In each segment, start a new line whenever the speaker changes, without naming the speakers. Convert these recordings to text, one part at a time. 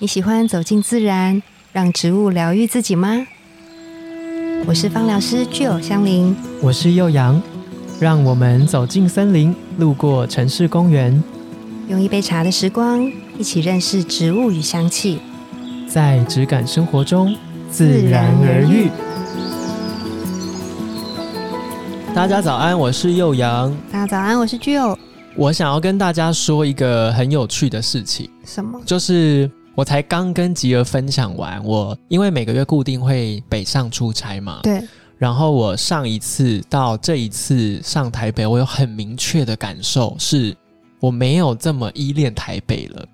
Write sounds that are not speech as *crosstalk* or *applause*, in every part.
你喜欢走进自然，让植物疗愈自己吗？我是芳疗师具有香林，
我是幼阳，让我们走进森林，路过城市公园，
用一杯茶的时光，一起认识植物与香气，
在质感生活中自然而愈。大家早安，我是幼阳。
大家早安，我是具有。
我想要跟大家说一个很有趣的事情，
什么？
就是我才刚跟吉儿分享完，我因为每个月固定会北上出差嘛，
对。
然后我上一次到这一次上台北，我有很明确的感受，是我没有这么依恋台北了。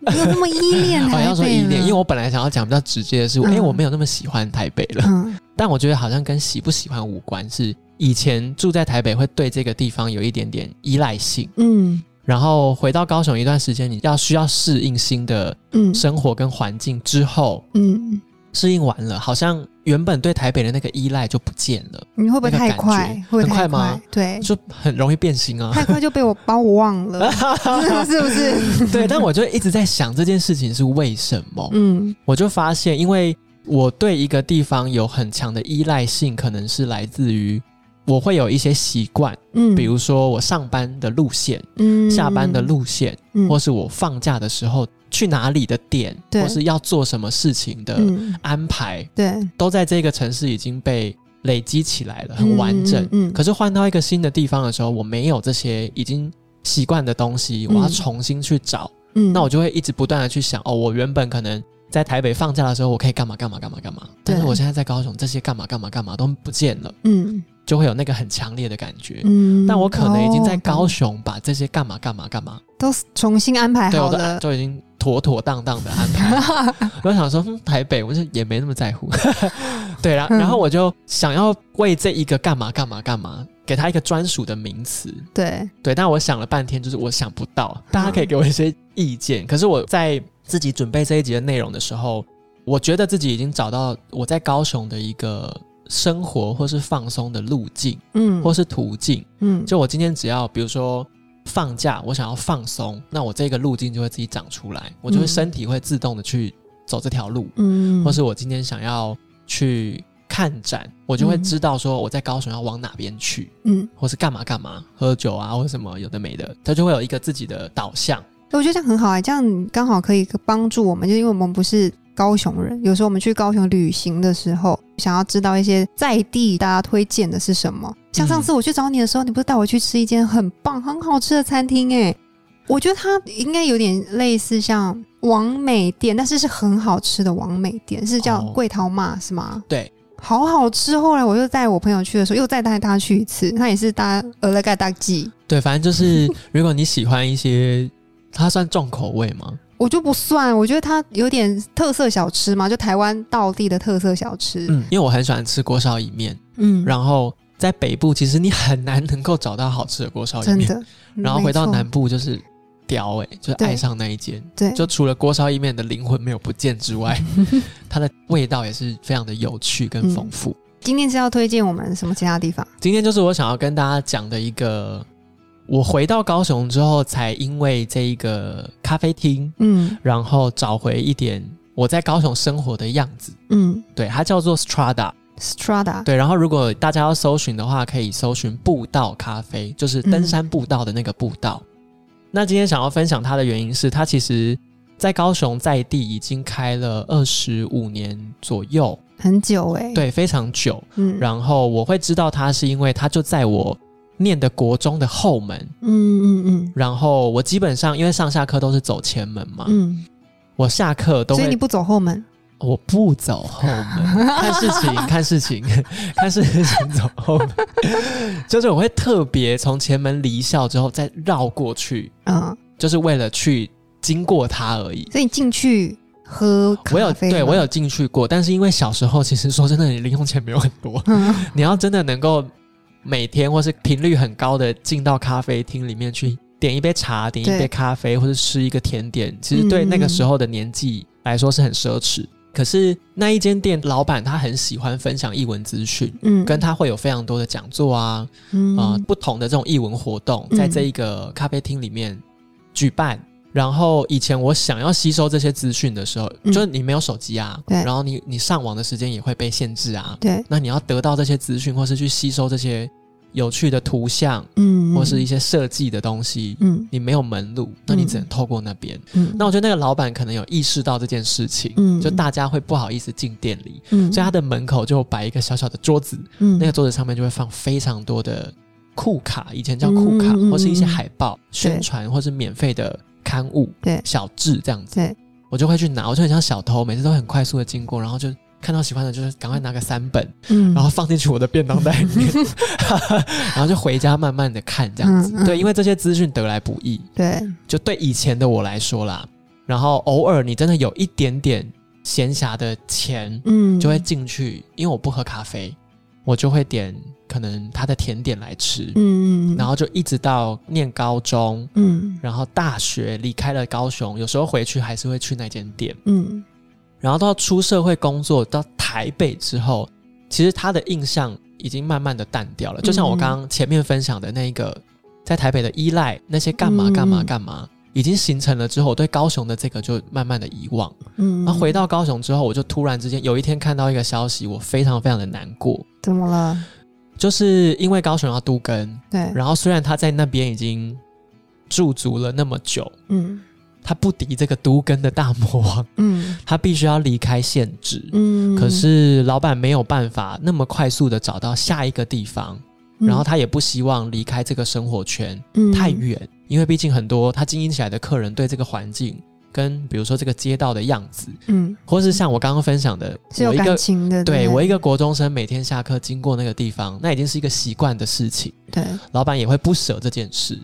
没有那么依恋台北。
要说依恋，因为我本来想要讲比较直接的是，因为我没有那么喜欢台北了。嗯。但我觉得好像跟喜不喜欢无关，是。以前住在台北，会对这个地方有一点点依赖性，嗯，然后回到高雄一段时间，你要需要适应新的生活跟环境之后，嗯，适应完了，好像原本对台北的那个依赖就不见了。
你会不会太快？会
很快吗？
对，
就很容易变心啊。
太快就被我把我忘了，*laughs* 是不是？
对，但我就一直在想这件事情是为什么？嗯，我就发现，因为我对一个地方有很强的依赖性，可能是来自于。我会有一些习惯，嗯，比如说我上班的路线，嗯，下班的路线，嗯，或是我放假的时候去哪里的点，或是要做什么事情的安排，
对，
都在这个城市已经被累积起来了，很完整。嗯，可是换到一个新的地方的时候，我没有这些已经习惯的东西，我要重新去找，嗯，那我就会一直不断的去想，哦，我原本可能在台北放假的时候，我可以干嘛干嘛干嘛干嘛，但是我现在在高雄，这些干嘛干嘛干嘛都不见了，嗯。就会有那个很强烈的感觉，嗯，但我可能已经在高雄把这些干嘛干嘛干嘛
都重新安排好了，
就已经妥妥当当的安排。*laughs* 我想说，台北我就也没那么在乎，*laughs* 对啦，然后我就想要为这一个干嘛干嘛干嘛给他一个专属的名词，
对。
对，但我想了半天，就是我想不到，大家可以给我一些意见。可是我在自己准备这一集的内容的时候，我觉得自己已经找到我在高雄的一个。生活或是放松的路径，嗯，或是途径，嗯，就我今天只要比如说放假，我想要放松，那我这个路径就会自己长出来，我就会身体会自动的去走这条路，嗯，或是我今天想要去看展，我就会知道说我在高雄要往哪边去，嗯，或是干嘛干嘛，喝酒啊或什么有的没的，它就会有一个自己的导向。
我觉得这样很好啊，这样刚好可以帮助我们，就因为我们不是。高雄人有时候我们去高雄旅行的时候，想要知道一些在地大家推荐的是什么。像上次我去找你的时候，你不是带我去吃一间很棒、很好吃的餐厅？哎，我觉得它应该有点类似像王美店，但是是很好吃的王美店，是叫桂桃嘛是吗？
对，
好好吃。后来我又带我朋友去的时候，又再带他去一次，他也是搭俄勒盖大记。
对，反正就是如果你喜欢一些，它算重口味吗？
我就不算，我觉得它有点特色小吃嘛，就台湾道地的特色小吃。
嗯，因为我很喜欢吃锅烧意面。嗯，然后在北部其实你很难能够找到好吃的锅烧意面。真的。然后回到南部就是屌哎，就爱上那一间。
对。
就除了锅烧意面的灵魂没有不见之外，*laughs* 它的味道也是非常的有趣跟丰富。
今天是要推荐我们什么其他地方？
今天就是我想要跟大家讲的一个。我回到高雄之后，才因为这一个咖啡厅，嗯，然后找回一点我在高雄生活的样子，嗯，对，它叫做 Strada，Strada，对，然后如果大家要搜寻的话，可以搜寻步道咖啡，就是登山步道的那个步道。那今天想要分享它的原因是，它其实在高雄在地已经开了二十五年左右，
很久哎，
对，非常久，嗯，然后我会知道它是因为它就在我。念的国中的后门，嗯嗯嗯，然后我基本上因为上下课都是走前门嘛，嗯，我下课都
所以你不走后门，
我不走后门，*laughs* 看事情看事情 *laughs* 看事情走后门，*laughs* 就是我会特别从前门离校之后再绕过去，嗯，就是为了去经过它而已。
所以你进去喝
我有对我有进去过，但是因为小时候其实说真的，你零用钱没有很多，你要真的能够。每天或是频率很高的进到咖啡厅里面去点一杯茶，点一杯咖啡，或者吃一个甜点，其实对那个时候的年纪来说是很奢侈。可是那一间店老板他很喜欢分享译文资讯，嗯，跟他会有非常多的讲座啊，嗯，不同的这种译文活动在这一个咖啡厅里面举办。然后以前我想要吸收这些资讯的时候，
嗯
就是你没有手机啊，
对
然后你你上网的时间也会被限制啊。
对，
那你要得到这些资讯，或是去吸收这些有趣的图像，
嗯，
或是一些设计的东西，
嗯。
你没有门路，那你只能透过那边。
嗯，
那我觉得那个老板可能有意识到这件事情，
嗯。
就大家会不好意思进店里，
嗯，
所以他的门口就摆一个小小的桌子，
嗯。
那个桌子上面就会放非常多的库卡，以前叫库卡，或是一些海报、宣传，或是免费的刊物、
对。
小志这样子。
对，
我就会去拿，我就很像小偷，每次都很快速的经过，然后就看到喜欢的，就是赶快拿个三本，
嗯，
然后放进去我的便当袋里面，*laughs* 然后就回家慢慢的看这样子。
嗯嗯。
对，因为这些资讯得来不易，
对，
就对以前的我来说啦，然后偶尔你真的有一点点闲暇的钱，
嗯，
就会进去，因为我不喝咖啡，我就会点可能他的甜点来吃，
嗯嗯，
然后就一直到念高中，
嗯。
然后大学离开了高雄，有时候回去还是会去那间店，
嗯
然后到出社会工作到台北之后，其实他的印象已经慢慢的淡掉了，就像我刚刚前面分享的那一个在台北的依赖，那些干嘛
嗯
干嘛干嘛。已经形成了之后，我对高雄的这个就慢慢的遗忘。
嗯，
然后回到高雄之后，我就突然之间有一天看到一个消息，我非常非常的难过，
怎么了？
就是因为高雄要都更，
对，
然后虽然他在那边已经驻足了那么久，
嗯
他不敌这个都根的大魔王，
嗯。
他必须要离开县治。
嗯，
可是老板没有办法那么快速的找到下一个地方，然后他也不希望离开这个生活圈
嗯。
太，远，因为毕竟很多他经营起来的客人对这个环境跟比如说这个街道的样子，
嗯，
或是像我刚刚分享的，
是有感
我一个
情的，
对
不
我一个国中生每天下课经过那个地方，那已经是一个习惯的事情，
对，
老板也会不舍这件事，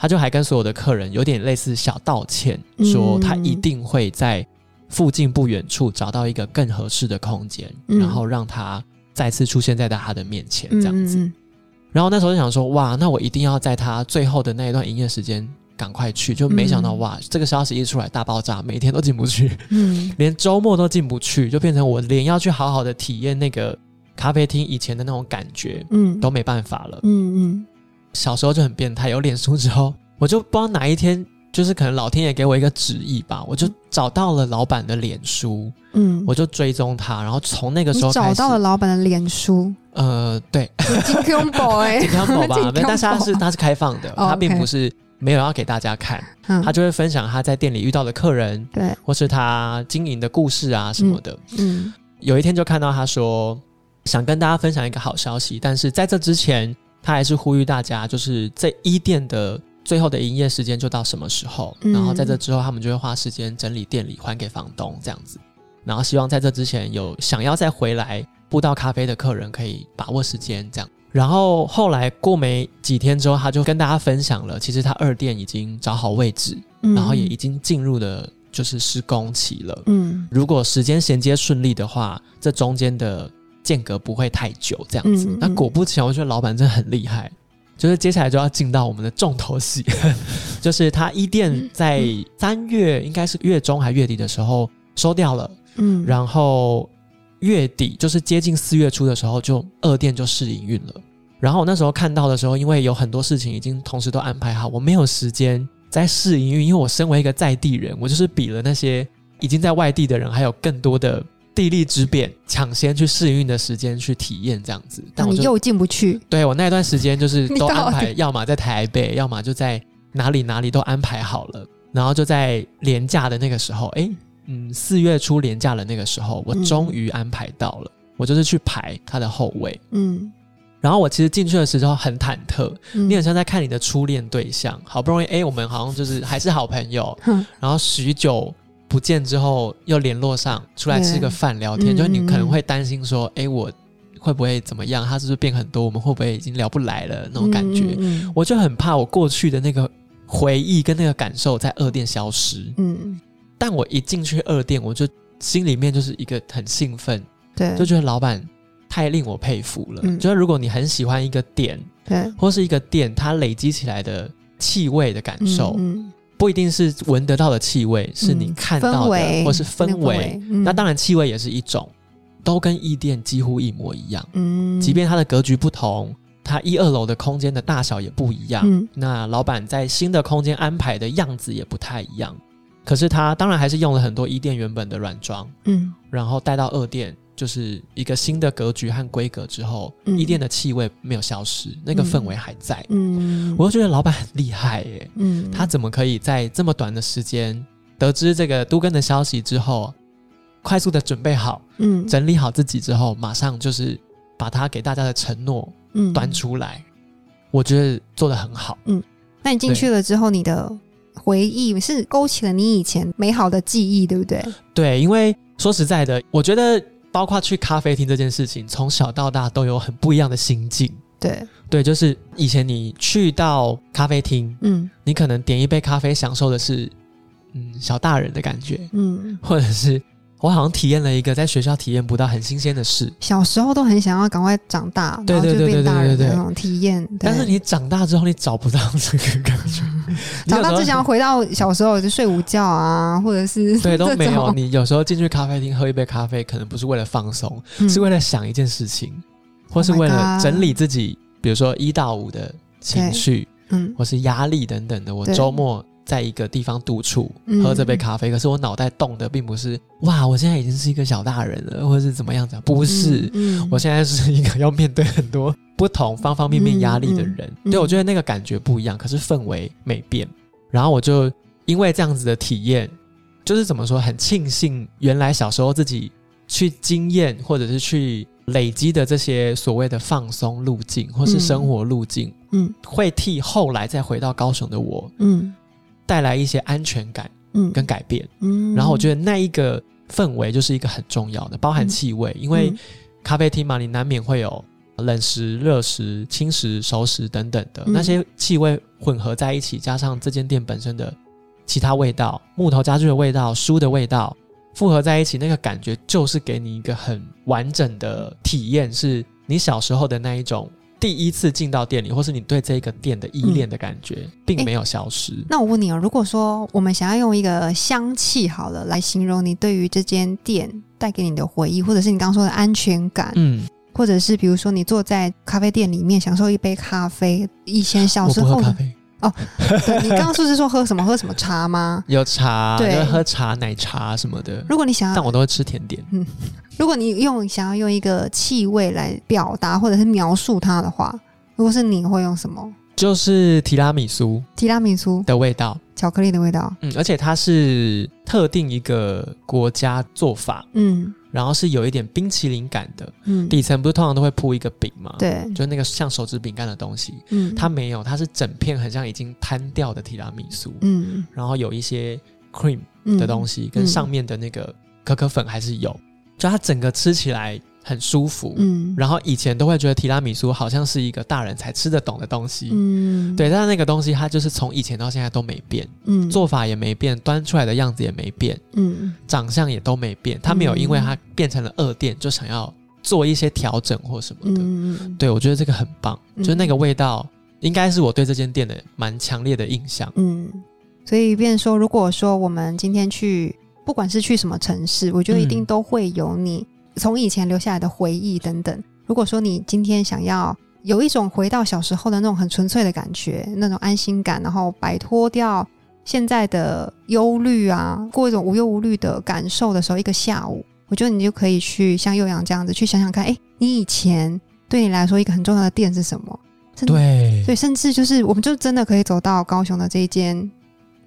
他就还跟所有的客人有点类似小道歉，
嗯
说他一定会在附近不远处找到一个更合适的空间，
嗯
然后让他再次出现在他的面前
嗯
这样子。
嗯
然后那时候就想说，哇，那我一定要在他最后的那一段营业时间赶快去，就没想到、
嗯
哇，这个消息一出来大爆炸，每天都进不去。
嗯
连周末都进不去，就变成我连要去好好的体验那个咖啡厅以前的那种感觉
嗯，
都没办法了。
嗯嗯
小时候就很变态，有脸书之后，我就不知道哪一天，就是可能老天爷给我一个旨意吧，我就找到了老板的脸书，
嗯，
我就追踪他，然后从那个时候，
找到了老板的脸书，
呃，对，
金 Q boy，
健康宝吧，
健康
没有但是他是他是开放的，
哦
他并不是没有要给大家看，
嗯。
他就会分享他在店里遇到的客人，
对，
或是他经营的故事啊什么的。
嗯。
有一天就看到他说想跟大家分享一个好消息，但是在这之前，他还是呼吁大家，就是这一店的最后的营业时间就到什么时候，
嗯
然后在这之后，他们就会花时间整理店里还给房东这样子，然后希望在这之前有想要再回来布道咖啡的客人可以把握时间这样。然后后来过没几天之后，他就跟大家分享了，其实他二店已经找好位置，
嗯，
然后也已经进入了就是施工期了。
嗯
如果时间衔接顺利的话，这中间的间隔不会太久，这样子。
嗯嗯
那果不其然，我觉得老板真的很厉害，就是接下来就要进到我们的重头戏，*laughs* 就是他一店在三月应该是月中还月底的时候收掉了，
嗯，
然后月底就是接近四月初的时候，就二店就试营运了。然后我那时候看到的时候，因为有很多事情已经同时都安排好，我没有时间在试营运，因为我身为一个在地人，我就是比了那些已经在外地的人，还有更多的地利之便，抢先去试营运的时间去体验这样子。但
你又进不去，
对我那段时间就是都安排，*laughs* 要么在台北，要么就在哪里哪里都安排好了，然后就在廉价的那个时候，哎，嗯，四月初廉价的那个时候，我
嗯
终于安排到了，我就是去排他的后位。
嗯，
然后我其实进去的时候很忐忑，
嗯。
你很像在看你的初恋对象，好不容易哎，我们好像就是还是好朋友，然后许久不见之后又联络上，出来吃个饭聊天，
嗯
就是你可能
嗯
会担心说，哎，我会不会怎么样？他是不是变很多？我们会不会已经聊不来了？那种感觉，我就很怕我过去的那个回忆跟那个感受在二店消失。
嗯，
但我一进去二店，我就心里面就是一个很兴奋，
对，
就觉得老板太令我佩服了。
嗯
就是如果你很喜欢一个店，
对
或是一个店，它累积起来的气味的感受，
嗯
不一定是闻得到的气味，是你
嗯
看到的，
氛
或是
那
氛围。，
嗯
那当然，气味也是一种，都跟异店几乎一模一样。
嗯，
即便它的格局不同，它一二楼的空间的大小也不一样，
嗯
那老板在新的空间安排的样子也不太一样。可是他当然还是用了很多一店原本的软装，
嗯
然后带到二店，就是一个新的格局和规格之后，
嗯。
一店的气味没有消失，那个氛围还在。
嗯，
我就觉得老板很厉害耶，
嗯。
他怎么可以在这么短的时间得知这个都根的消息之后，快速的准备好、
嗯。
整理好自己之后，马上就是把他给大家的承诺
嗯。
端出来，我觉得做的很好。嗯。
那你进去了之后，你的回忆是勾起了你以前美好的记忆，对不对？
对，因为说实在的，我觉得包括去咖啡厅这件事情，从小到大都有很不一样的心境。
对，
对，就是以前你去到咖啡厅，
嗯
你可能点一杯咖啡，享受的是嗯小大人的感觉，
嗯，
或者是我好像体验了一个在学校体验不到很新鲜的事。
小时候都很想要赶快长大，
对对对对对对
的那种体验。对
但是你长大之后，你找不到这个感觉。*laughs*
长大只想要回到小时候，就睡午觉啊，*laughs* 或者是
对都没有。*laughs* 你有时候进去咖啡厅喝一杯咖啡，可能不是为了放松，
嗯
是为了想一件事情，或是
Oh
为了整理自己，比如说一到五的情绪，
嗯
或是压力等等的。我周末在一个地方独处，
嗯。
喝这杯咖啡，可是我脑袋动的并不是哇，我现在已经是一个小大人了，或者是怎么样子啊，不是。
嗯
我现在是一个要面对很多不同方方面面压力的人，对我觉得那个感觉不一样，可是氛围没变。然后我就因为这样子的体验，就是怎么说，很庆幸原来小时候自己去经验或者是去累积的这些所谓的放松路径或是生活路径，
嗯。
会替后来再回到高雄的我
嗯
带来一些安全感
嗯
跟改变。
嗯
然后我觉得那一个氛围就是一个很重要的，包含气味，因为
嗯
咖啡厅嘛，你难免会有冷食、热食、轻食、熟食等等的、
嗯
那些气味混合在一起，加上这间店本身的其他味道、木头家具的味道、书的味道复合在一起，那个感觉就是给你一个很完整的体验，是你小时候的那一种。第一次进到店里，或是你对这个店的依恋的感觉，并没有消失。
那我问你哦，如果说我们想要用一个香气好了来形容你对于这间店带给你的回忆，或者是你刚刚说的安全感，
嗯，
或者是比如说你坐在咖啡店里面享受一杯咖啡，以前小时候
不喝咖啡，
对你刚刚是不是说喝什么喝什么茶吗？*laughs*
有茶，
对
就是喝茶、奶茶什么的。
如果你想要，
但我都会吃甜点。
嗯如果你用想要用一个气味来表达或者是描述它的话，如果是你会用什么？
就是提拉米苏
提拉米苏
的味道，
巧克力的味道，
嗯，而且它是特定一个国家做法，
嗯。
然后是有一点冰淇淋感的。
嗯，
底层不是通常都会铺一个饼吗？，
对，
就是那个像手指饼干的东西，
嗯，
它没有，它是整片很像已经摊掉的提拉米苏，
嗯。
然后有一些 cream
嗯
的东西，跟上面的那个可可粉还是有，就它整个吃起来很舒服。
嗯，
然后以前都会觉得提拉米苏好像是一个大人才吃得懂的东西，
嗯，
对，但是那个东西它就是从以前到现在都没变，
嗯，
做法也没变，端出来的样子也没变，
嗯。
长相也都没变。它没有因为它变成了二店就想要做一些调整或什么的。
嗯。嗯
对我觉得这个很棒，
嗯。
就是那个味道应该是我对这间店的蛮强烈的印象。
嗯，所以变说，如果说我们今天去，不管是去什么城市，我觉得一定
嗯
都会有你从以前留下来的回忆等等。如果说你今天想要有一种回到小时候的那种很纯粹的感觉，那种安心感，然后摆脱掉现在的忧虑啊，过一种无忧无虑的感受的时候，一个下午，我觉得你就可以去像幼阳这样子去想想看，哎，你以前对你来说一个很重要的店是什么？
对
对，甚至就是我们就真的可以走到高雄的这一间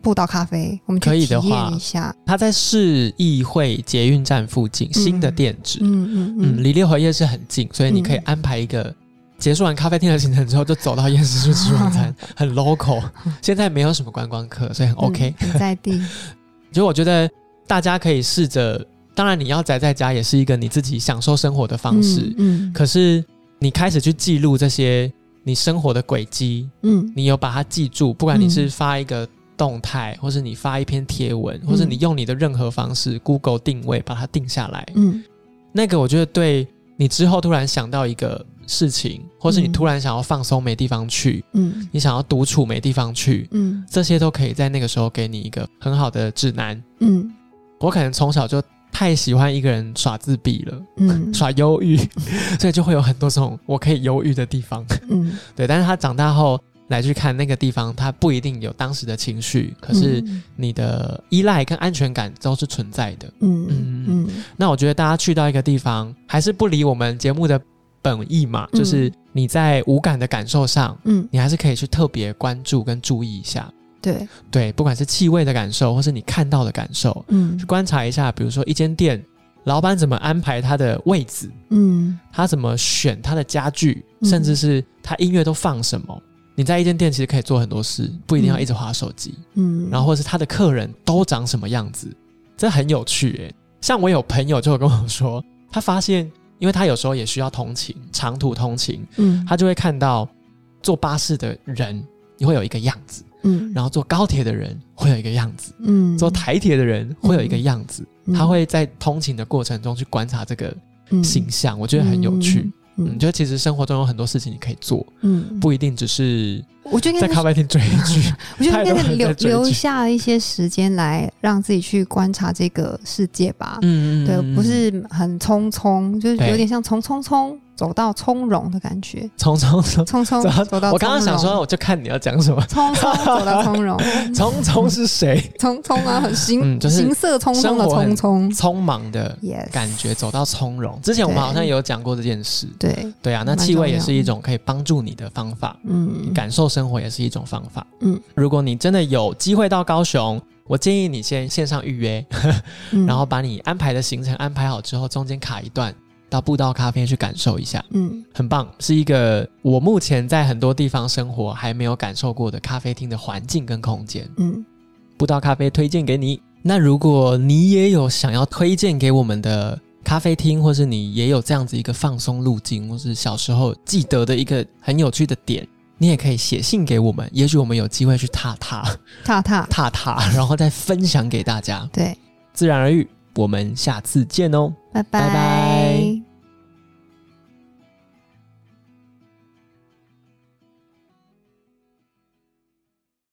步道咖啡，我们
可以的话
验一下。
它在市议会捷运站附近新的店址，
嗯嗯
嗯，
嗯，
离六合夜市很近，所以你可以
嗯
安排一个。结束完咖啡厅的行程之后，就走到夜市去吃晚餐，*laughs* 很 local。现在没有什么观光客，所以很 OK。
嗯很在地。*laughs*
就我觉得大家可以试着，当然你要宅在家也是一个你自己享受生活的方式。
嗯
可是你开始去记录这些你生活的轨迹，
嗯
你有把它记住，不管你是
嗯
发一个动态，或是你发一篇贴文，或是你用你的任何方式，Google 定位把它定下来，
嗯。
那个我觉得对你之后突然想到一个事情，或是你
嗯。
突然想要放松没地方去，
嗯。
你想要独处没地方去，
嗯。
这些都可以在那个时候给你一个很好的指南。
嗯。
我可能从小就太喜欢一个人耍自闭了，
嗯。*laughs*
耍忧郁，所以就会有很多种我可以忧郁的地方。
嗯，
对，但是他长大后来去看那个地方，它不一定有当时的情绪，可是
嗯。
你的依赖跟安全感都是存在的。
嗯
嗯。
嗯。
那我觉得大家去到一个地方，还是不离我们节目的本意嘛，
嗯。
就是你在无感的感受上，
嗯，
你还是可以去特别关注跟注意一下。
对，
对，不管是气味的感受，或是你看到的感受，
嗯。
去观察一下，比如说一间店，老板怎么安排他的位置，
嗯。
他怎么选他的家具，
嗯。
甚至是他音乐都放什么。你在一间店其实可以做很多事，不一定要一直划手机。
嗯，
然后或是他的客人都长什么样子，这很有趣诶。像我有朋友就有跟我说，他发现，因为他有时候也需要通勤，长途通勤，
嗯
他就会看到坐巴士的人你会有一个样子，
嗯，
然后坐高铁的人会有一个样子，
嗯
坐台铁的人会有一个样子。
嗯
他会在通勤的过程中去观察这个
嗯
形象，我觉得很有趣。
嗯
嗯，觉得其实生活中有很多事情你可以做，
嗯，
不一定只是
我觉得
在咖啡厅追剧。*laughs*
我觉得应该是留留下一些时间来让自己去观察这个世界吧。
嗯嗯
对，不是很匆匆，就是有点像匆匆匆走到从容的感觉，
匆匆匆
匆匆
走 *laughs*
走到。
我刚刚想说，，我就看你要讲什么。
匆匆走到从容，*laughs*
匆匆是谁？
匆匆啊，很行
嗯就是
行色匆匆的匆匆
匆忙的感觉，走到从容。之前我们好像有讲过这件事。
对，
对啊，那
蛮
气味也是一种可以帮助你的方法，
嗯，
感受生活也是一种方法。
嗯，
如果你真的有机会到高雄，我建议你先线上预约，*laughs*
嗯
然后把你安排的行程安排好之后，中间卡一段到步道咖啡去感受一下，
嗯
很棒，是一个我目前在很多地方生活还没有感受过的咖啡厅的环境跟空间。
嗯
步道咖啡推荐给你。那如果你也有想要推荐给我们的咖啡厅，或是你也有这样子一个放松路径，或是小时候记得的一个很有趣的点，你也可以写信给我们，也许我们有机会去踏踏
踏踏，
踏踏，然后再分享给大家。
对，
自然而愈，我们下次见哦。
拜
拜拜